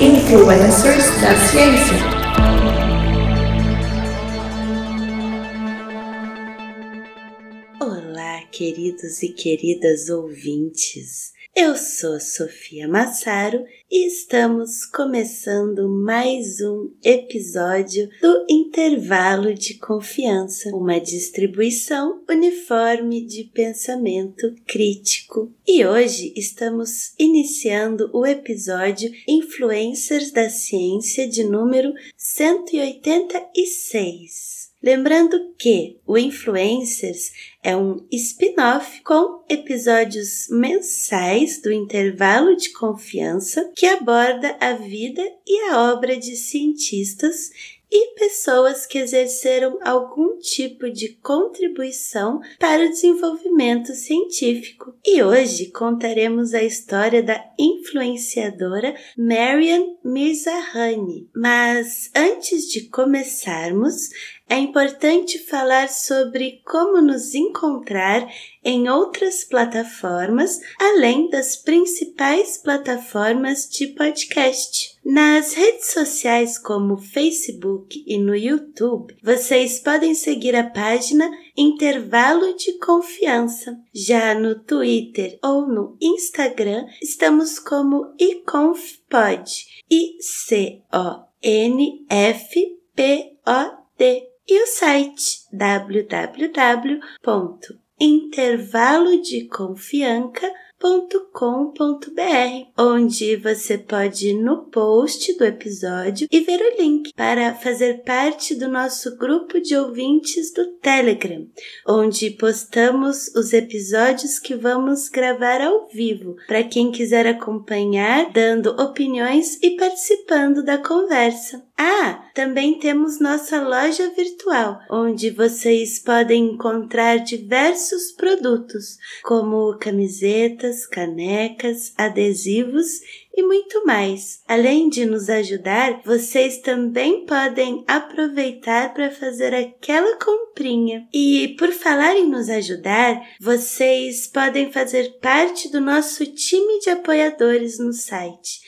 Influencers da Ciência. Olá, queridos e queridas ouvintes. Eu sou Sofia Massaro e estamos começando mais um episódio do Intervalo de Confiança, uma distribuição uniforme de pensamento crítico. E hoje estamos iniciando o episódio Influencers da Ciência de número 186. Lembrando que o Influencers é um spin-off com episódios mensais do intervalo de confiança que aborda a vida e a obra de cientistas e pessoas que exerceram algum tipo de contribuição para o desenvolvimento científico. E hoje contaremos a história da influenciadora Marian Mirzahani. Mas antes de começarmos, é importante falar sobre como nos encontrar em outras plataformas, além das principais plataformas de podcast. Nas redes sociais como Facebook e no YouTube, vocês podem seguir a página Intervalo de Confiança. Já no Twitter ou no Instagram, estamos como iconfpod. I-C-O-N-F-P-O-D e o site www.intervalodeconfianca.com www.radiocultura.com.br, onde você pode ir no post do episódio e ver o link para fazer parte do nosso grupo de ouvintes do Telegram, onde postamos os episódios que vamos gravar ao vivo, para quem quiser acompanhar, dando opiniões e participando da conversa. Ah, também temos nossa loja virtual, onde vocês podem encontrar diversos produtos, como camisetas canecas, adesivos e muito mais. Além de nos ajudar, vocês também podem aproveitar para fazer aquela comprinha. E por falar em nos ajudar, vocês podem fazer parte do nosso time de apoiadores no site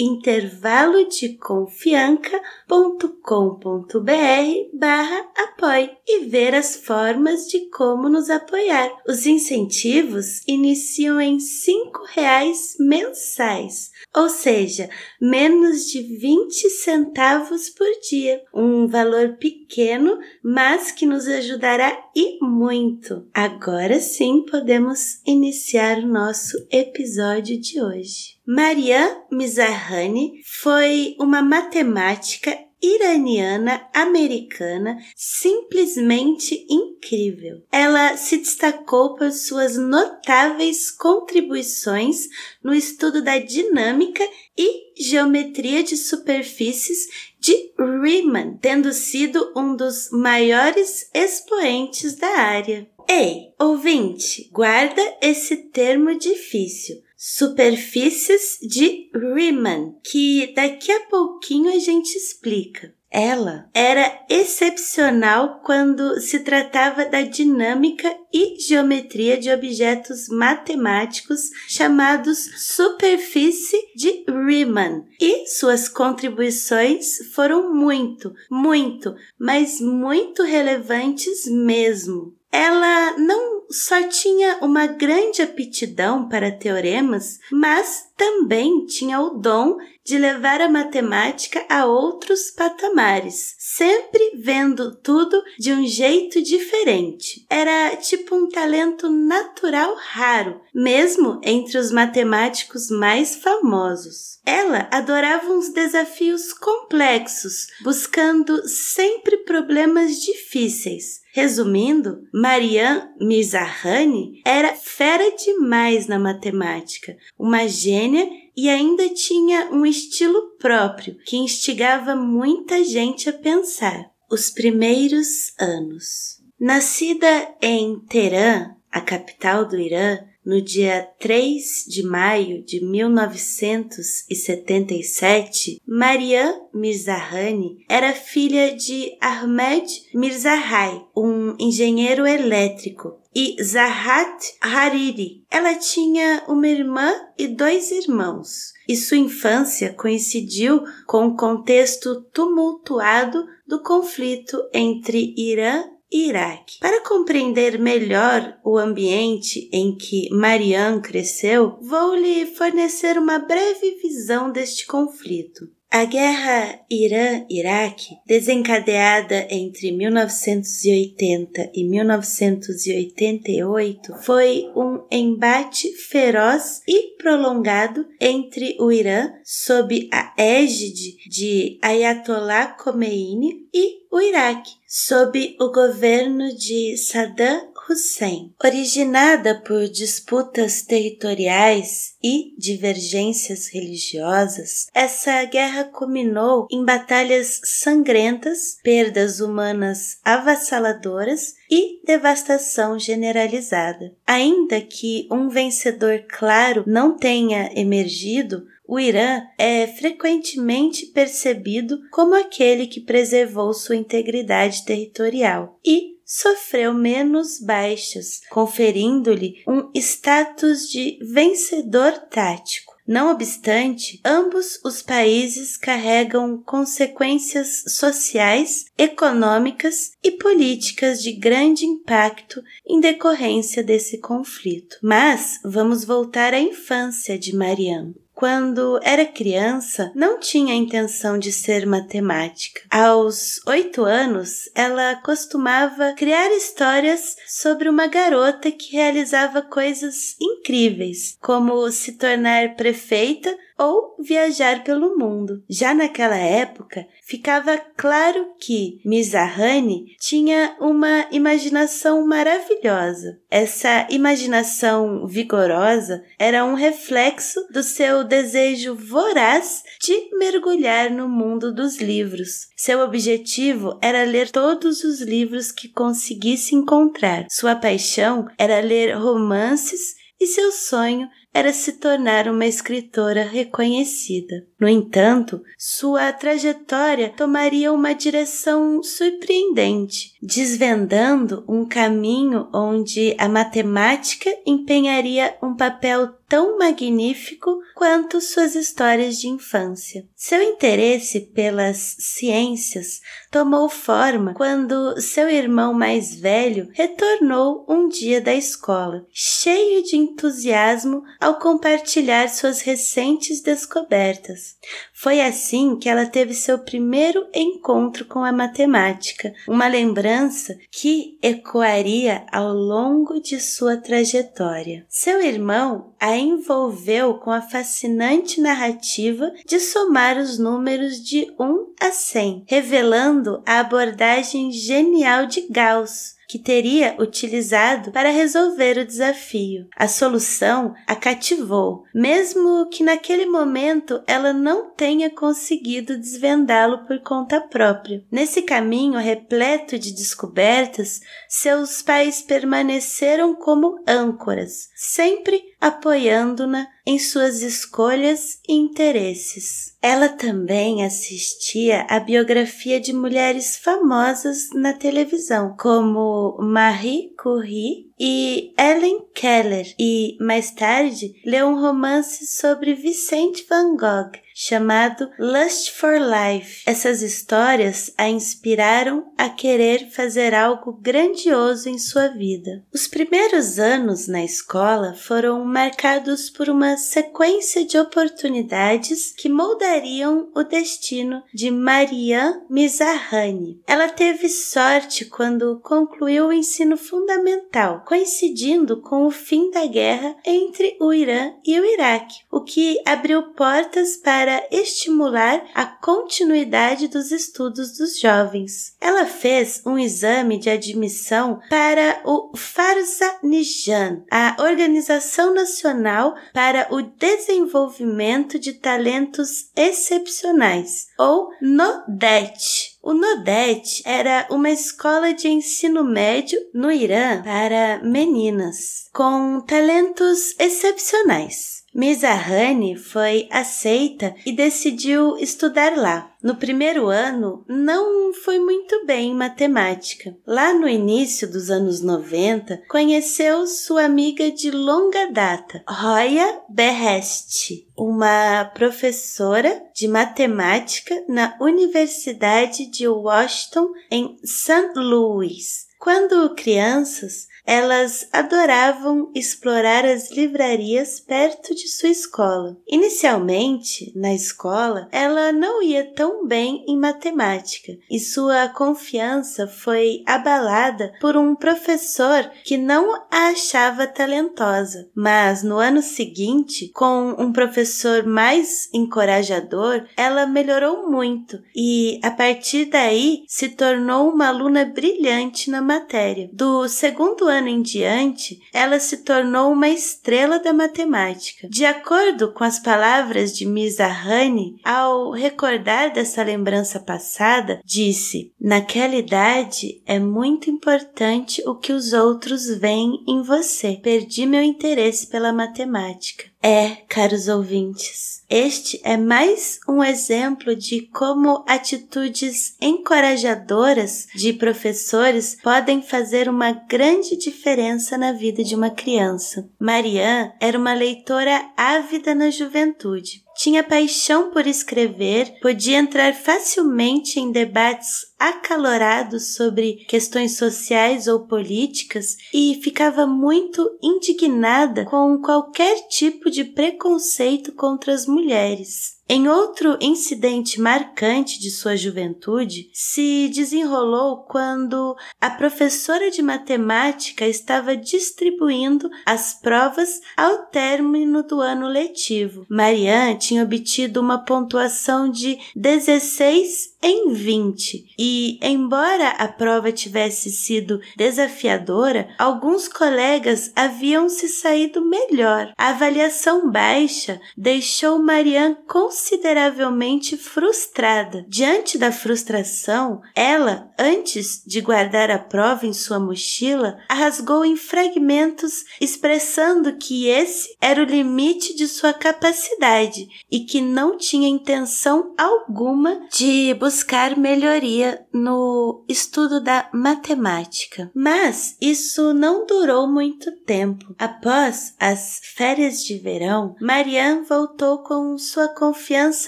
www.intervalodeconfianca.com.br barra apoie e ver as formas de como nos apoiar. Os incentivos iniciam em cinco reais mensais, ou seja, menos de 20 centavos por dia, um valor pequeno, mas que nos ajudará e muito. Agora sim podemos iniciar o nosso episódio de hoje. Mariam Mizarhani foi uma matemática iraniana americana simplesmente incrível. Ela se destacou por suas notáveis contribuições no estudo da dinâmica e geometria de superfícies de Riemann, tendo sido um dos maiores expoentes da área. Ei, ouvinte, guarda esse termo difícil superfícies de Riemann, que daqui a pouquinho a gente explica. Ela era excepcional quando se tratava da dinâmica e geometria de objetos matemáticos chamados superfície de Riemann, e suas contribuições foram muito, muito, mas muito relevantes mesmo. Ela não só tinha uma grande aptidão para teoremas, mas também tinha o dom de levar a matemática a outros patamares, sempre vendo tudo de um jeito diferente. Era tipo um talento natural raro, mesmo entre os matemáticos mais famosos. Ela adorava uns desafios complexos, buscando sempre problemas difíceis. Resumindo, Marianne Mizarhani era fera demais na matemática, uma gênia e ainda tinha um estilo próprio que instigava muita gente a pensar. Os primeiros anos. Nascida em Teherã, a capital do Irã, no dia 3 de maio de 1977, Mariam Mirzahani era filha de Ahmed Mirzahai, um engenheiro elétrico, e Zahat Hariri. Ela tinha uma irmã e dois irmãos, e sua infância coincidiu com o contexto tumultuado do conflito entre Irã Iraque. Para compreender melhor o ambiente em que Marianne cresceu, vou lhe fornecer uma breve visão deste conflito. A guerra Irã-Iraque, desencadeada entre 1980 e 1988, foi um embate feroz e prolongado entre o Irã, sob a égide de Ayatollah Khomeini, e o Iraque, sob o governo de Saddam Hussein. Originada por disputas territoriais e divergências religiosas, essa guerra culminou em batalhas sangrentas, perdas humanas avassaladoras e devastação generalizada. Ainda que um vencedor claro não tenha emergido, o Irã é frequentemente percebido como aquele que preservou sua integridade territorial e sofreu menos baixas, conferindo-lhe um status de vencedor tático. Não obstante, ambos os países carregam consequências sociais, econômicas e políticas de grande impacto em decorrência desse conflito. Mas vamos voltar à infância de Marianne. Quando era criança, não tinha a intenção de ser matemática. Aos oito anos, ela costumava criar histórias sobre uma garota que realizava coisas incríveis, como se tornar prefeita ou viajar pelo mundo. Já naquela época, ficava claro que Mizahani tinha uma imaginação maravilhosa. Essa imaginação vigorosa era um reflexo do seu desejo voraz de mergulhar no mundo dos livros. Seu objetivo era ler todos os livros que conseguisse encontrar. Sua paixão era ler romances e seu sonho era se tornar uma escritora reconhecida. No entanto, sua trajetória tomaria uma direção surpreendente, desvendando um caminho onde a matemática empenharia um papel tão magnífico quanto suas histórias de infância. Seu interesse pelas ciências tomou forma quando seu irmão mais velho retornou um dia da escola, cheio de entusiasmo ao compartilhar suas recentes descobertas. Foi assim que ela teve seu primeiro encontro com a matemática, uma lembrança que ecoaria ao longo de sua trajetória. Seu irmão a envolveu com a fascinante narrativa de somar os números de 1 a 100, revelando a abordagem genial de Gauss que teria utilizado para resolver o desafio. A solução a cativou, mesmo que naquele momento ela não tenha conseguido desvendá-lo por conta própria. Nesse caminho repleto de descobertas, seus pais permaneceram como âncoras, sempre apoiando-na em suas escolhas e interesses. Ela também assistia a biografia de mulheres famosas na televisão, como Marie Curie e Ellen Keller, e mais tarde leu um romance sobre Vicente Van Gogh chamado Lust for Life. Essas histórias a inspiraram a querer fazer algo grandioso em sua vida. Os primeiros anos na escola foram marcados por uma sequência de oportunidades que moldariam o destino de Marianne Mizahani. Ela teve sorte quando concluiu o ensino fundamental, coincidindo com o fim da guerra entre o Irã e o Iraque, o que abriu portas para para estimular a continuidade dos estudos dos jovens. Ela fez um exame de admissão para o Farzanijaan, a Organização Nacional para o Desenvolvimento de Talentos Excepcionais, ou NODET O Nodet era uma escola de ensino médio no Irã para meninas com talentos excepcionais. Mizahani foi aceita e decidiu estudar lá. No primeiro ano, não foi muito bem em matemática. Lá no início dos anos 90, conheceu sua amiga de longa data, Roya Behest, uma professora de matemática na Universidade de Washington em St. Louis. Quando crianças, elas adoravam explorar as livrarias perto de sua escola. Inicialmente, na escola, ela não ia tão bem em matemática e sua confiança foi abalada por um professor que não a achava talentosa. Mas no ano seguinte, com um professor mais encorajador, ela melhorou muito e, a partir daí, se tornou uma aluna brilhante na matéria. Do segundo ano em diante, ela se tornou uma estrela da matemática. De acordo com as palavras de Mizahani, ao recordar dessa lembrança passada, disse: Naquela idade é muito importante o que os outros veem em você. Perdi meu interesse pela matemática. É, caros ouvintes, este é mais um exemplo de como atitudes encorajadoras de professores podem fazer uma grande diferença na vida de uma criança. Marianne era uma leitora ávida na juventude tinha paixão por escrever, podia entrar facilmente em debates acalorados sobre questões sociais ou políticas e ficava muito indignada com qualquer tipo de preconceito contra as mulheres. Em outro incidente marcante de sua juventude, se desenrolou quando a professora de matemática estava distribuindo as provas ao término do ano letivo. Marianne tinha obtido uma pontuação de 16 em 20 e, embora a prova tivesse sido desafiadora, alguns colegas haviam se saído melhor. A avaliação baixa deixou Marianne consideravelmente frustrada. Diante da frustração, ela, antes de guardar a prova em sua mochila, a rasgou em fragmentos, expressando que esse era o limite de sua capacidade e que não tinha intenção alguma de buscar melhoria no estudo da matemática. Mas isso não durou muito tempo. Após as férias de verão, Marianne voltou com sua confiança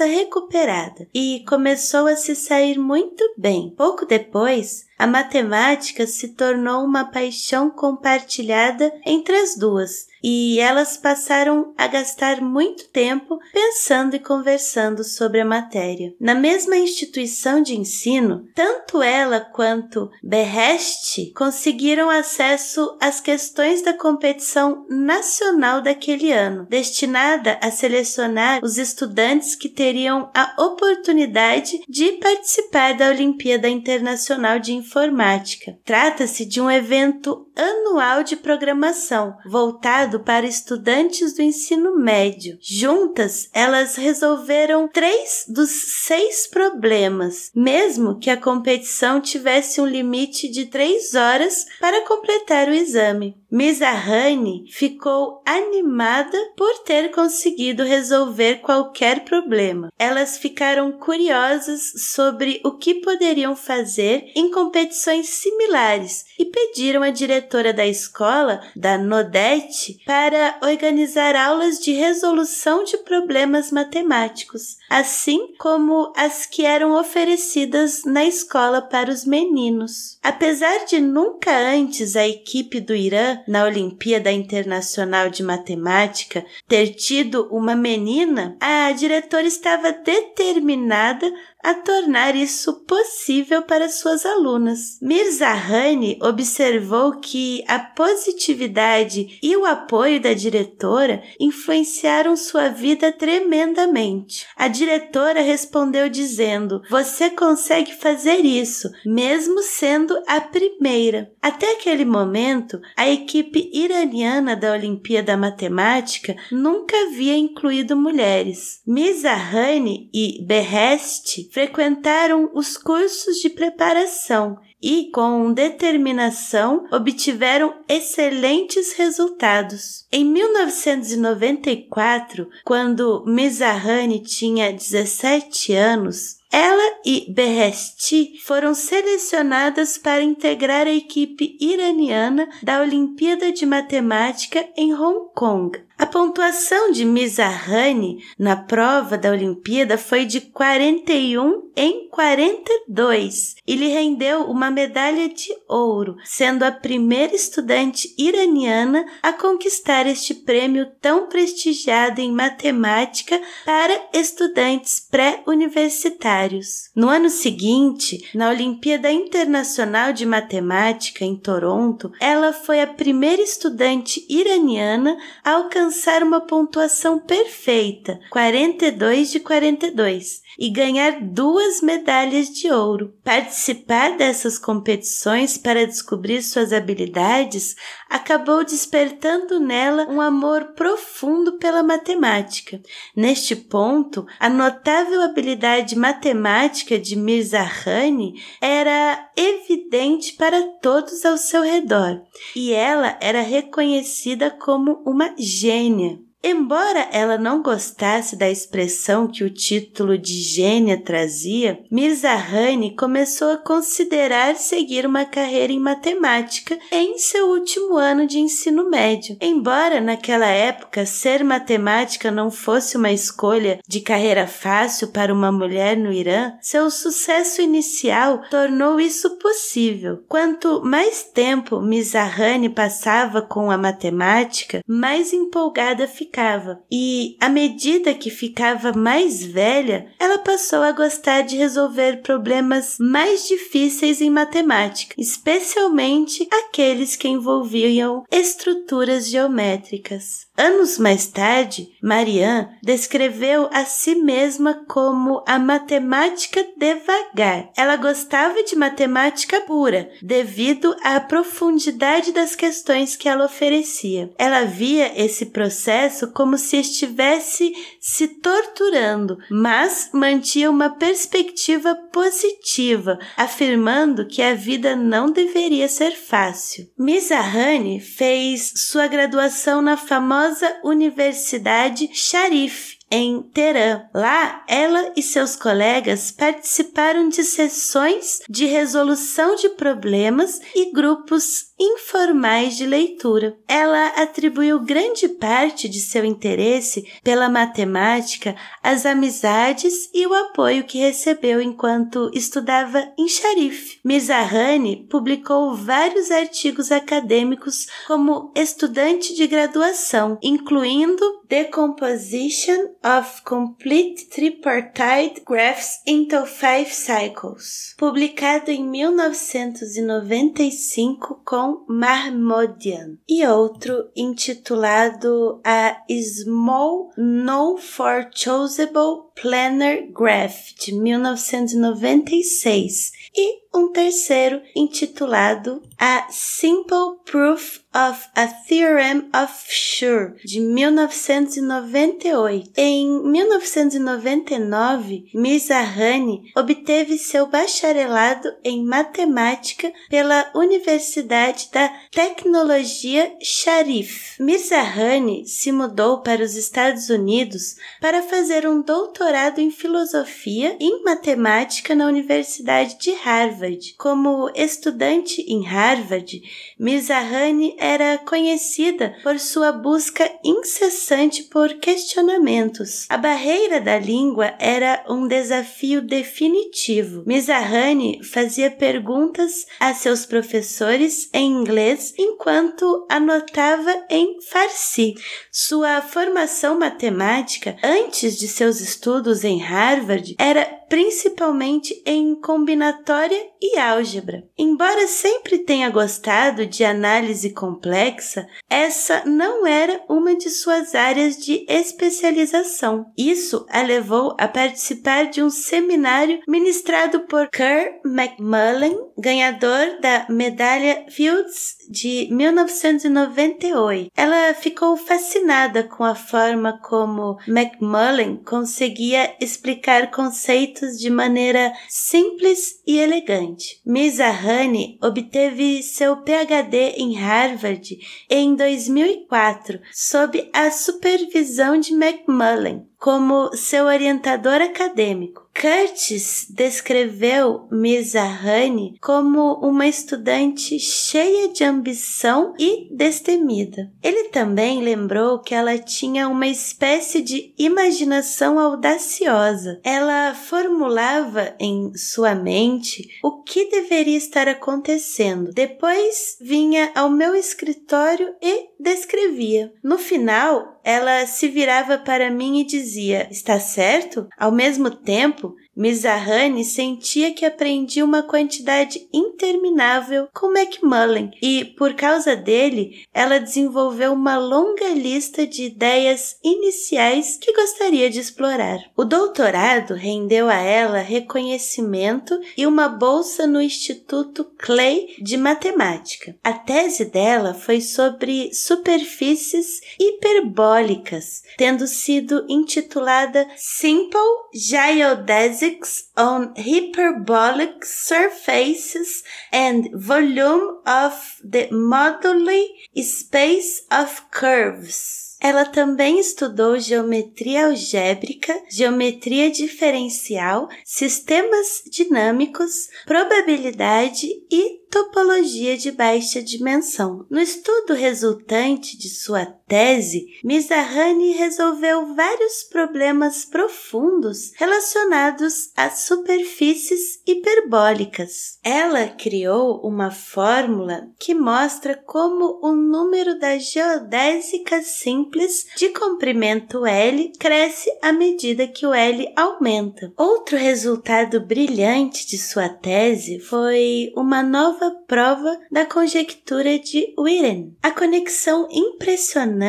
recuperada e começou a se sair muito bem. Pouco depois, a matemática se tornou uma paixão compartilhada entre as duas e elas passaram a gastar muito tempo pensando e conversando sobre a matéria. Na mesma instituição de ensino, tanto ela quanto Behest conseguiram acesso às questões da competição nacional daquele ano, destinada a selecionar os estudantes que teriam a oportunidade de participar da Olimpíada Internacional de Informática. Trata-se de um evento anual de programação voltado para estudantes do ensino médio. Juntas, elas resolveram três dos seis problemas, mesmo que a competição tivesse um limite de três horas para completar o exame. Mizahani ficou animada por ter conseguido resolver qualquer problema. Elas ficaram curiosas sobre o que poderiam fazer em competições similares e pediram à diretora da escola, da Nodete, para organizar aulas de resolução de problemas matemáticos, assim como as que eram oferecidas na escola para os meninos. Apesar de nunca antes a equipe do Irã na Olimpíada Internacional de Matemática ter tido uma menina, a diretora estava determinada a tornar isso possível para suas alunas. Mirzahani observou que a positividade e o apoio da diretora influenciaram sua vida tremendamente. A diretora respondeu dizendo: Você consegue fazer isso, mesmo sendo a primeira. Até aquele momento, a equipe iraniana da Olimpíada Matemática nunca havia incluído mulheres. Mizahani e Behest frequentaram os cursos de preparação e, com determinação, obtiveram excelentes resultados. Em 1994, quando Mizahani tinha 17 anos, ela e Behesti foram selecionadas para integrar a equipe iraniana da Olimpíada de Matemática em Hong Kong. A pontuação de Mizahani na prova da Olimpíada foi de 41 em 42 e lhe rendeu uma medalha de ouro, sendo a primeira estudante iraniana a conquistar este prêmio tão prestigiado em matemática para estudantes pré-universitários. No ano seguinte, na Olimpíada Internacional de Matemática em Toronto, ela foi a primeira estudante iraniana a alcançar uma pontuação perfeita, 42 de 42, e ganhar duas medalhas de ouro. Participar dessas competições para descobrir suas habilidades acabou despertando nela um amor profundo pela matemática. Neste ponto, a notável habilidade matemática de Mirzahani era evidente para todos ao seu redor, e ela era reconhecida como uma gênia. Embora ela não gostasse da expressão que o título de gênia trazia, Mirzahani começou a considerar seguir uma carreira em matemática em seu último ano de ensino médio. Embora naquela época ser matemática não fosse uma escolha de carreira fácil para uma mulher no Irã, seu sucesso inicial tornou isso possível. Quanto mais tempo Mirzahani passava com a matemática, mais empolgada ficava ficava. E à medida que ficava mais velha, ela passou a gostar de resolver problemas mais difíceis em matemática, especialmente aqueles que envolviam estruturas geométricas. Anos mais tarde, Marianne descreveu a si mesma como a matemática devagar. Ela gostava de matemática pura, devido à profundidade das questões que ela oferecia. Ela via esse processo como se estivesse se torturando, mas mantinha uma perspectiva positiva, afirmando que a vida não deveria ser fácil. Mizahani fez sua graduação na famosa Universidade Sharif, em Teherã. Lá, ela e seus colegas participaram de sessões de resolução de problemas e grupos informais de leitura. Ela atribuiu grande parte de seu interesse pela matemática às amizades e o apoio que recebeu enquanto estudava em Sharif. Mizahani publicou vários artigos acadêmicos como estudante de graduação, incluindo Decomposition of Complete Tripartite Graphs into Five Cycles, publicado em 1995 com Marmodian e outro intitulado A Small No For Choosable Planar Graph de 1996 e um terceiro intitulado A Simple Proof of a Theorem of Schur, de 1998. Em 1999, Mizahani obteve seu bacharelado em matemática pela Universidade da Tecnologia Sharif. Mizahani se mudou para os Estados Unidos para fazer um doutorado em filosofia e matemática na Universidade de Harvard. Como estudante em Harvard, Mizahani era conhecida por sua busca incessante por questionamentos. A barreira da língua era um desafio definitivo. Mizahani fazia perguntas a seus professores em inglês enquanto anotava em farsi. Sua formação matemática antes de seus estudos em Harvard era principalmente em combinatória e álgebra. Embora sempre tenha gostado de análise complexa, essa não era uma de suas áreas de especialização. Isso a levou a participar de um seminário ministrado por Kerr McMullen, ganhador da medalha Fields de 1998. Ela ficou fascinada com a forma como Macmullen conseguia explicar conceitos de maneira simples e elegante. Honey obteve seu PhD em Harvard em 2004 sob a supervisão de Macmullen como seu orientador acadêmico. Curtis descreveu Mizrahi como uma estudante cheia de ambição e destemida. Ele também lembrou que ela tinha uma espécie de imaginação audaciosa. Ela formulava em sua mente o que deveria estar acontecendo. Depois vinha ao meu escritório e descrevia. No final, ela se virava para mim e dizia: Está certo? Ao mesmo tempo, Mizahane sentia que aprendia uma quantidade interminável com Macmullen e, por causa dele, ela desenvolveu uma longa lista de ideias iniciais que gostaria de explorar. O doutorado rendeu a ela reconhecimento e uma bolsa no Instituto Clay de Matemática. A tese dela foi sobre superfícies hiperbólicas, tendo sido intitulada Simple Geodesic physics on hyperbolic surfaces and volume of the moduli space of curves. Ela também estudou geometria algébrica, geometria diferencial, sistemas dinâmicos, probabilidade e topologia de baixa dimensão. No estudo resultante de sua tese, Mizrahi resolveu vários problemas profundos relacionados a superfícies hiperbólicas. Ela criou uma fórmula que mostra como o número da geodésica simples de comprimento L cresce à medida que o L aumenta. Outro resultado brilhante de sua tese foi uma nova nova prova da conjectura de Witten. A conexão impressionante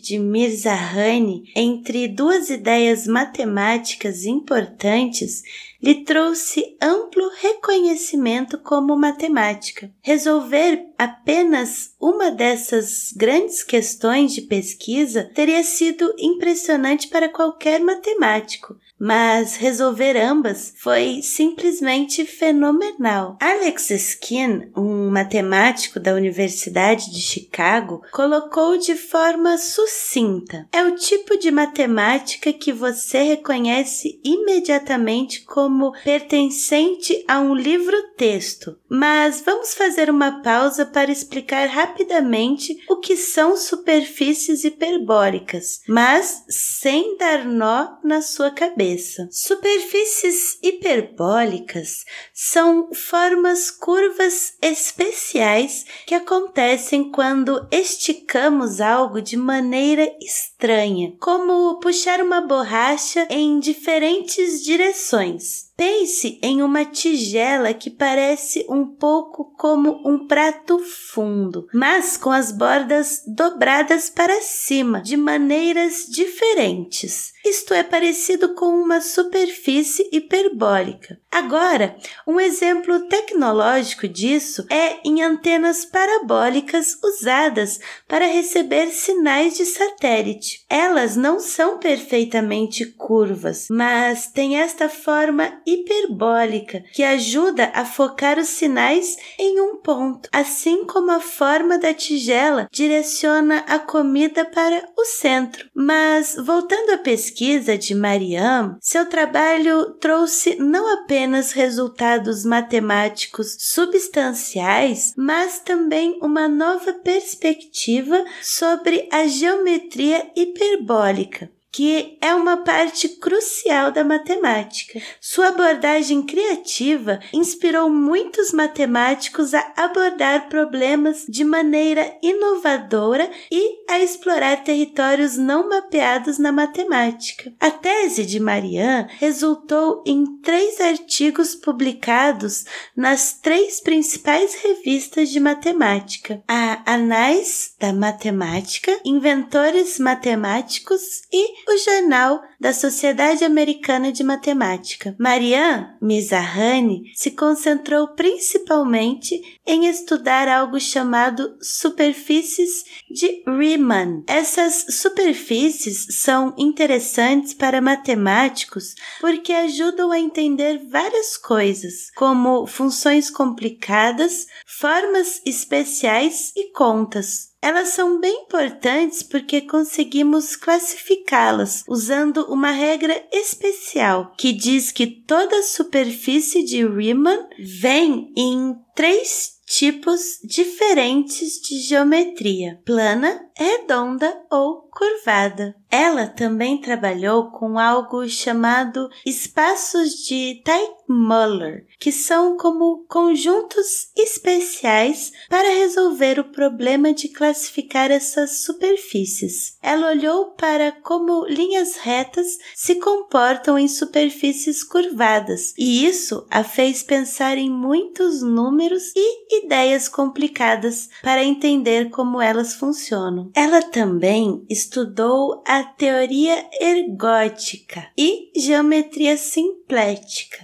de Mirzaani entre duas ideias matemáticas importantes lhe trouxe amplo reconhecimento como matemática. Resolver apenas uma dessas grandes questões de pesquisa teria sido impressionante para qualquer matemático, mas resolver ambas foi simplesmente fenomenal. Alex Skin, um matemático da Universidade de Chicago, colocou de forma sucinta: é o tipo de matemática que você reconhece imediatamente como pertencente a um livro-texto. Mas vamos fazer uma pausa para explicar rapidamente o que são superfícies hiperbólicas, mas sem dar nó na sua cabeça. Superfícies hiperbólicas são formas curvas especiais que acontecem quando esticamos algo de maneira estranha, como puxar uma borracha em diferentes direções. it's Pense em uma tigela que parece um pouco como um prato fundo, mas com as bordas dobradas para cima de maneiras diferentes. Isto é parecido com uma superfície hiperbólica. Agora, um exemplo tecnológico disso é em antenas parabólicas usadas para receber sinais de satélite. Elas não são perfeitamente curvas, mas têm esta forma hiperbólica que ajuda a focar os sinais em um ponto, assim como a forma da tigela direciona a comida para o centro. Mas voltando à pesquisa de Mariam, seu trabalho trouxe não apenas resultados matemáticos substanciais, mas também uma nova perspectiva sobre a geometria hiperbólica que é uma parte crucial da matemática. Sua abordagem criativa inspirou muitos matemáticos a abordar problemas de maneira inovadora e a explorar territórios não mapeados na matemática. A tese de Marianne resultou em três artigos publicados nas três principais revistas de matemática: a Anais da Matemática, Inventores Matemáticos e o jornal da Sociedade Americana de Matemática. Marianne Mizrahi se concentrou principalmente em estudar algo chamado superfícies de Riemann. Essas superfícies são interessantes para matemáticos porque ajudam a entender várias coisas, como funções complicadas, formas especiais e contas. Elas são bem importantes porque conseguimos classificá-las usando uma regra especial que diz que toda superfície de Riemann vem em três tipos diferentes de geometria: plana, redonda ou curvada. Ela também trabalhou com algo chamado espaços de Teichmuller, que são como conjuntos especiais para resolver o problema de classificar essas superfícies. Ela olhou para como linhas retas se comportam em superfícies curvadas, e isso a fez pensar em muitos números e ideias complicadas para entender como elas funcionam. Ela também estudou a teoria ergótica e geometria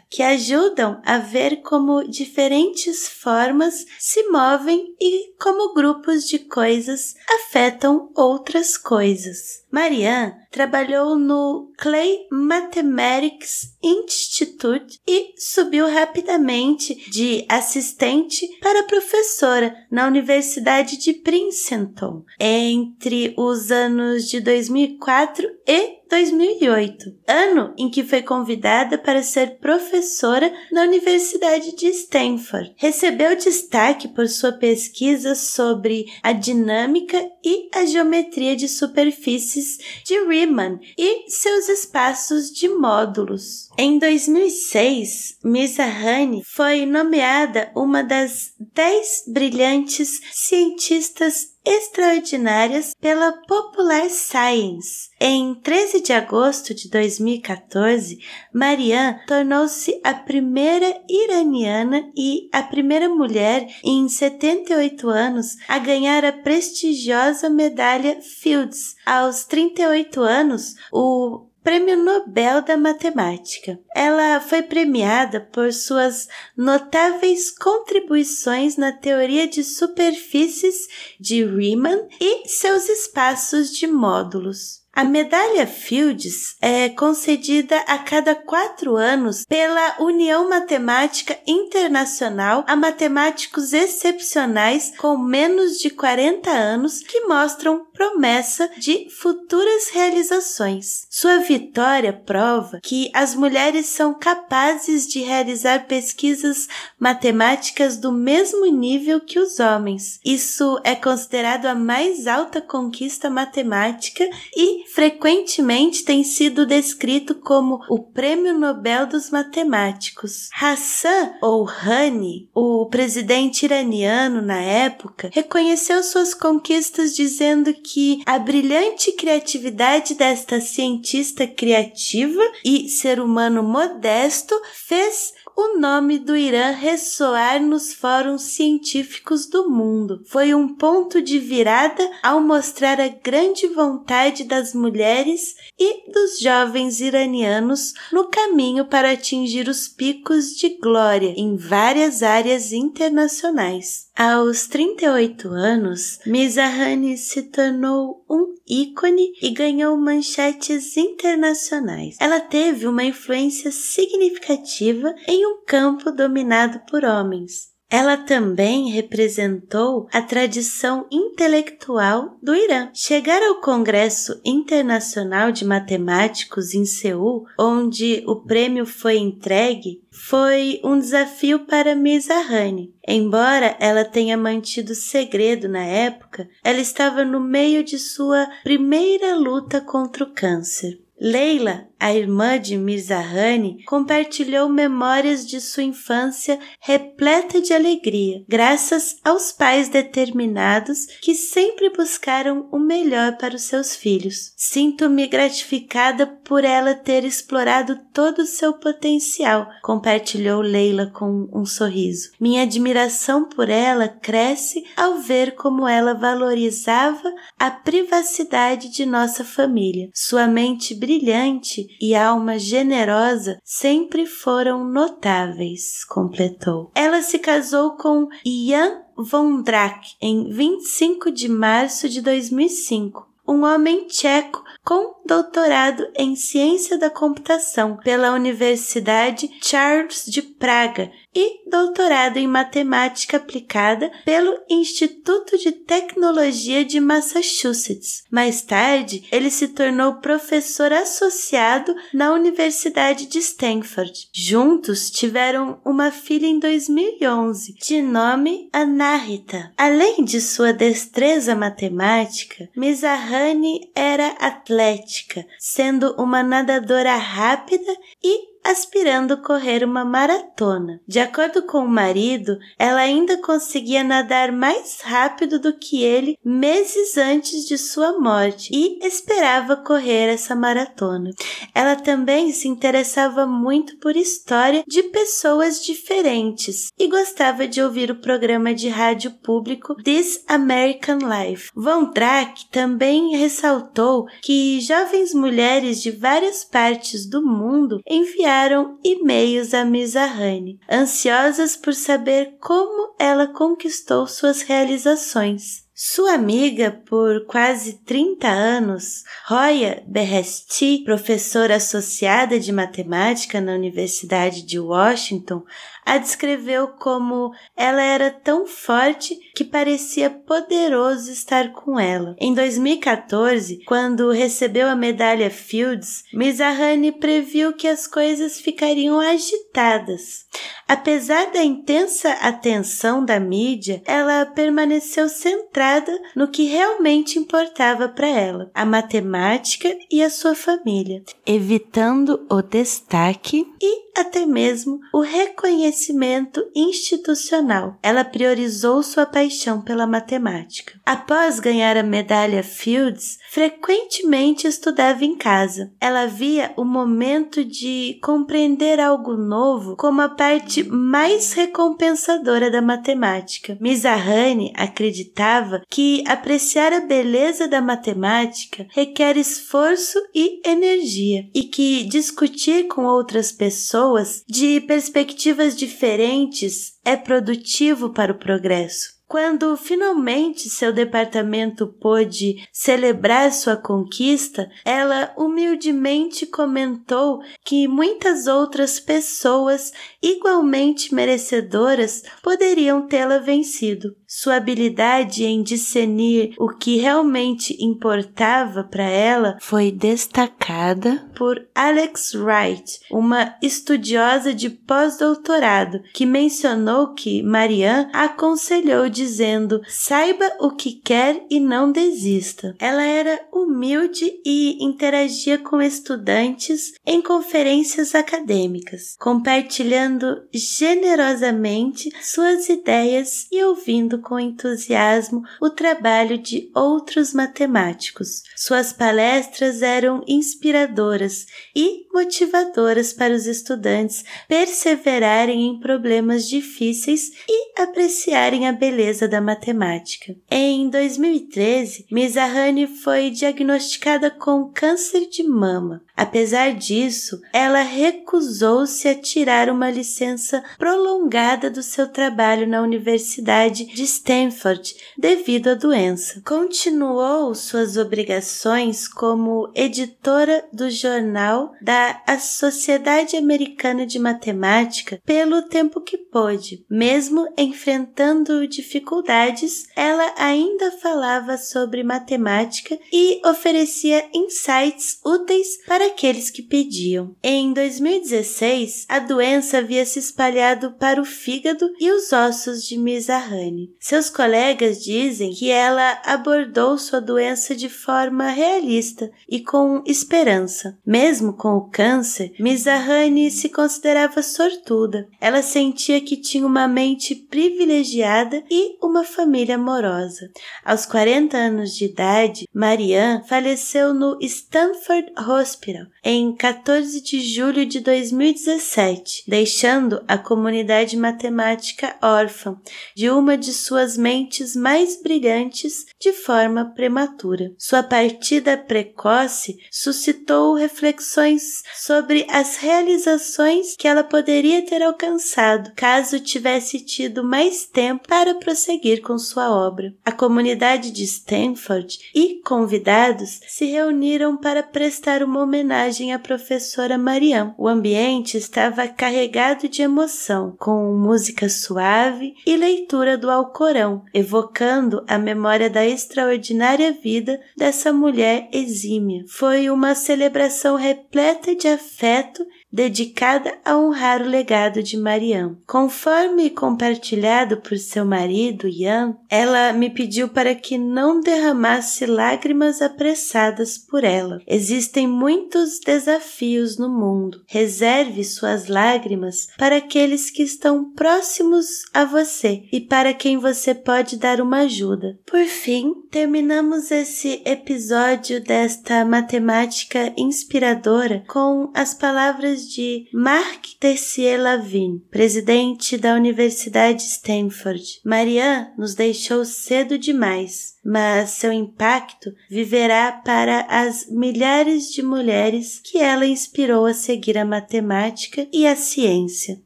que ajudam a ver como diferentes formas se movem e como grupos de coisas afetam outras coisas. Marianne trabalhou no Clay Mathematics Institute e subiu rapidamente de assistente para professora na Universidade de Princeton entre os anos de 2004 e 2008, ano em que foi convidada para ser professora na Universidade de Stanford. Recebeu destaque por sua pesquisa sobre a dinâmica e a geometria de superfícies de Riemann e seus espaços de módulos. Em 2006, Mizrahi foi nomeada uma das dez brilhantes cientistas extraordinárias pela Popular Science. Em 13 de agosto de 2014, Marianne tornou-se a primeira iraniana e a primeira mulher em 78 anos a ganhar a prestigiosa medalha Fields. Aos 38 anos, o Prêmio Nobel da Matemática. Ela foi premiada por suas notáveis contribuições na teoria de superfícies de Riemann e seus espaços de módulos. A medalha Fields é concedida a cada quatro anos pela União Matemática Internacional a matemáticos excepcionais com menos de 40 anos que mostram promessa de futuras realizações. Sua vitória prova que as mulheres são capazes de realizar pesquisas matemáticas do mesmo nível que os homens. Isso é considerado a mais alta conquista matemática e frequentemente tem sido descrito como o Prêmio Nobel dos Matemáticos. Hassan Rouhani, o presidente iraniano na época, reconheceu suas conquistas dizendo que a brilhante criatividade desta cientista criativa e ser humano modesto fez o nome do Irã ressoar nos fóruns científicos do mundo. Foi um ponto de virada ao mostrar a grande vontade das mulheres e dos jovens iranianos no caminho para atingir os picos de glória em várias áreas internacionais. Aos 38 anos, Mizrahi se tornou um ícone e ganhou manchetes internacionais. Ela teve uma influência significativa em um campo dominado por homens. Ela também representou a tradição intelectual do Irã. Chegar ao Congresso Internacional de Matemáticos em Seul, onde o prêmio foi entregue, foi um desafio para Mizrahi. Embora ela tenha mantido segredo na época, ela estava no meio de sua primeira luta contra o câncer. Leila, a irmã de Mirzahani, compartilhou memórias de sua infância repleta de alegria, graças aos pais determinados que sempre buscaram o melhor para os seus filhos. Sinto-me gratificada por ela ter explorado todo o seu potencial, compartilhou Leila com um sorriso. Minha admiração por ela cresce ao ver como ela valorizava a privacidade de nossa família. Sua mente brilhante e alma generosa sempre foram notáveis, completou. Ela se casou com Jan von Drack em 25 de março de 2005 um homem tcheco com doutorado em ciência da computação pela Universidade Charles de Praga e doutorado em matemática aplicada pelo Instituto de Tecnologia de Massachusetts. Mais tarde, ele se tornou professor associado na Universidade de Stanford. Juntos tiveram uma filha em 2011, de nome Anahita. Além de sua destreza matemática, Mizahani era atlética, sendo uma nadadora rápida e aspirando correr uma maratona. De acordo com o marido, ela ainda conseguia nadar mais rápido do que ele meses antes de sua morte e esperava correr essa maratona. Ela também se interessava muito por história de pessoas diferentes e gostava de ouvir o programa de rádio público This American Life. Von Drack também ressaltou que jovens mulheres de várias partes do mundo enviaram enviaram e-mails a Mizahani, ansiosas por saber como ela conquistou suas realizações. Sua amiga por quase 30 anos, Roya Berresti, professora associada de matemática na Universidade de Washington, a descreveu como ela era tão forte que parecia poderoso estar com ela. Em 2014, quando recebeu a medalha Fields, Mizahani previu que as coisas ficariam agitadas. Apesar da intensa atenção da mídia, ela permaneceu centrada no que realmente importava para ela, a matemática e a sua família, evitando o destaque e até mesmo o reconhecimento institucional. Ela priorizou sua paixão pela matemática. Após ganhar a medalha Fields, frequentemente estudava em casa. Ela via o momento de compreender algo novo como a parte mais recompensadora da matemática. Mizahani acreditava que apreciar a beleza da matemática requer esforço e energia e que discutir com outras pessoas pessoas de perspectivas diferentes é produtivo para o progresso. Quando finalmente seu departamento pôde celebrar sua conquista, ela humildemente comentou que muitas outras pessoas igualmente merecedoras poderiam tê-la vencido. Sua habilidade em discernir o que realmente importava para ela foi destacada por Alex Wright, uma estudiosa de pós-doutorado, que mencionou que Marianne aconselhou dizendo: saiba o que quer e não desista. Ela era humilde e interagia com estudantes em conferências acadêmicas, compartilhando generosamente suas ideias e ouvindo com entusiasmo o trabalho de outros matemáticos. Suas palestras eram inspiradoras e motivadoras para os estudantes perseverarem em problemas difíceis e apreciarem a beleza da matemática. Em 2013, Mizahani foi diagnosticada com câncer de mama. Apesar disso, ela recusou-se a tirar uma licença prolongada do seu trabalho na Universidade de Stanford devido à doença. Continuou suas obrigações como editora do jornal da Sociedade Americana de Matemática pelo tempo que pôde. Mesmo enfrentando dificuldades, ela ainda falava sobre matemática e oferecia insights úteis para aqueles que pediam. Em 2016, a doença havia se espalhado para o fígado e os ossos de Mizahani. Seus colegas dizem que ela abordou sua doença de forma realista e com esperança. Mesmo com o câncer, Mizahani se considerava sortuda. Ela sentia que tinha uma mente privilegiada e uma família amorosa. Aos 40 anos de idade, Marianne faleceu no Stanford Hospital em 14 de julho de 2017, deixando a comunidade matemática órfã de uma de suas mentes mais brilhantes de forma prematura. Sua partida precoce suscitou reflexões sobre as realizações que ela poderia ter alcançado caso tivesse tido mais tempo para prosseguir com sua obra. A comunidade de Stanford e convidados se reuniram para prestar uma homenagem à professora Mariam. O ambiente estava carregado de emoção, com música suave e leitura do Alcorão, evocando a memória da extraordinária vida dessa mulher exímia. Foi uma celebração repleta de afeto dedicada a honrar o legado de Mariam. Conforme compartilhado por seu marido, Ian, ela me pediu para que não derramasse lágrimas apressadas por ela. Existem muitos desafios no mundo. Reserve suas lágrimas para aqueles que estão próximos a você e para quem você pode dar uma ajuda. Por fim, terminamos esse episódio desta matemática inspiradora com as palavras de Mark Tessier Lavigne, presidente da Universidade Stanford. Marianne nos deixou cedo demais mas seu impacto viverá para as milhares de mulheres que ela inspirou a seguir a matemática e a ciência.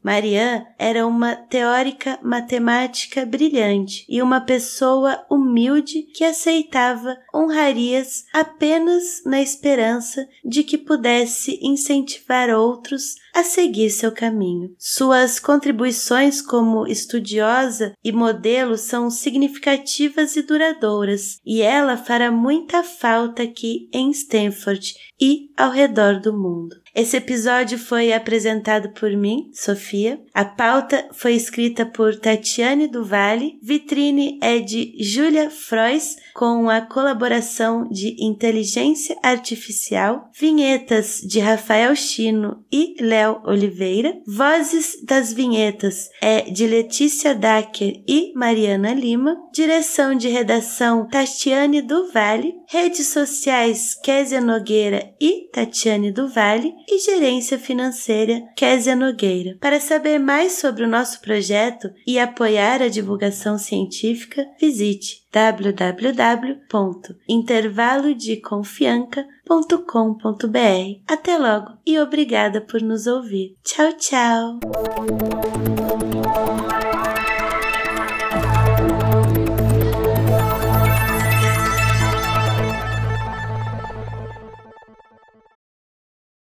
Marianne era uma teórica matemática brilhante e uma pessoa humilde que aceitava honrarias apenas na esperança de que pudesse incentivar outros a seguir seu caminho. Suas contribuições como estudiosa e modelo são significativas e duradouras, e ela fará muita falta aqui em Stanford e ao redor do mundo. Esse episódio foi apresentado por mim, Sofia. A pauta foi escrita por Tatiane Duvalle. Vitrine é de Julia Frois, com a colaboração de Inteligência Artificial. Vinhetas de Rafael Chino e Léo Oliveira. Vozes das vinhetas é de Letícia Dacker e Mariana Lima. Direção de redação Tatiane Duvalle. Redes sociais Késia Nogueira e Tatiane Duvalle e gerência financeira Késia Nogueira. Para saber mais sobre o nosso projeto e apoiar a divulgação científica, visite www.intervalodeconfianca.com.br. Até logo e obrigada por nos ouvir. Tchau, tchau!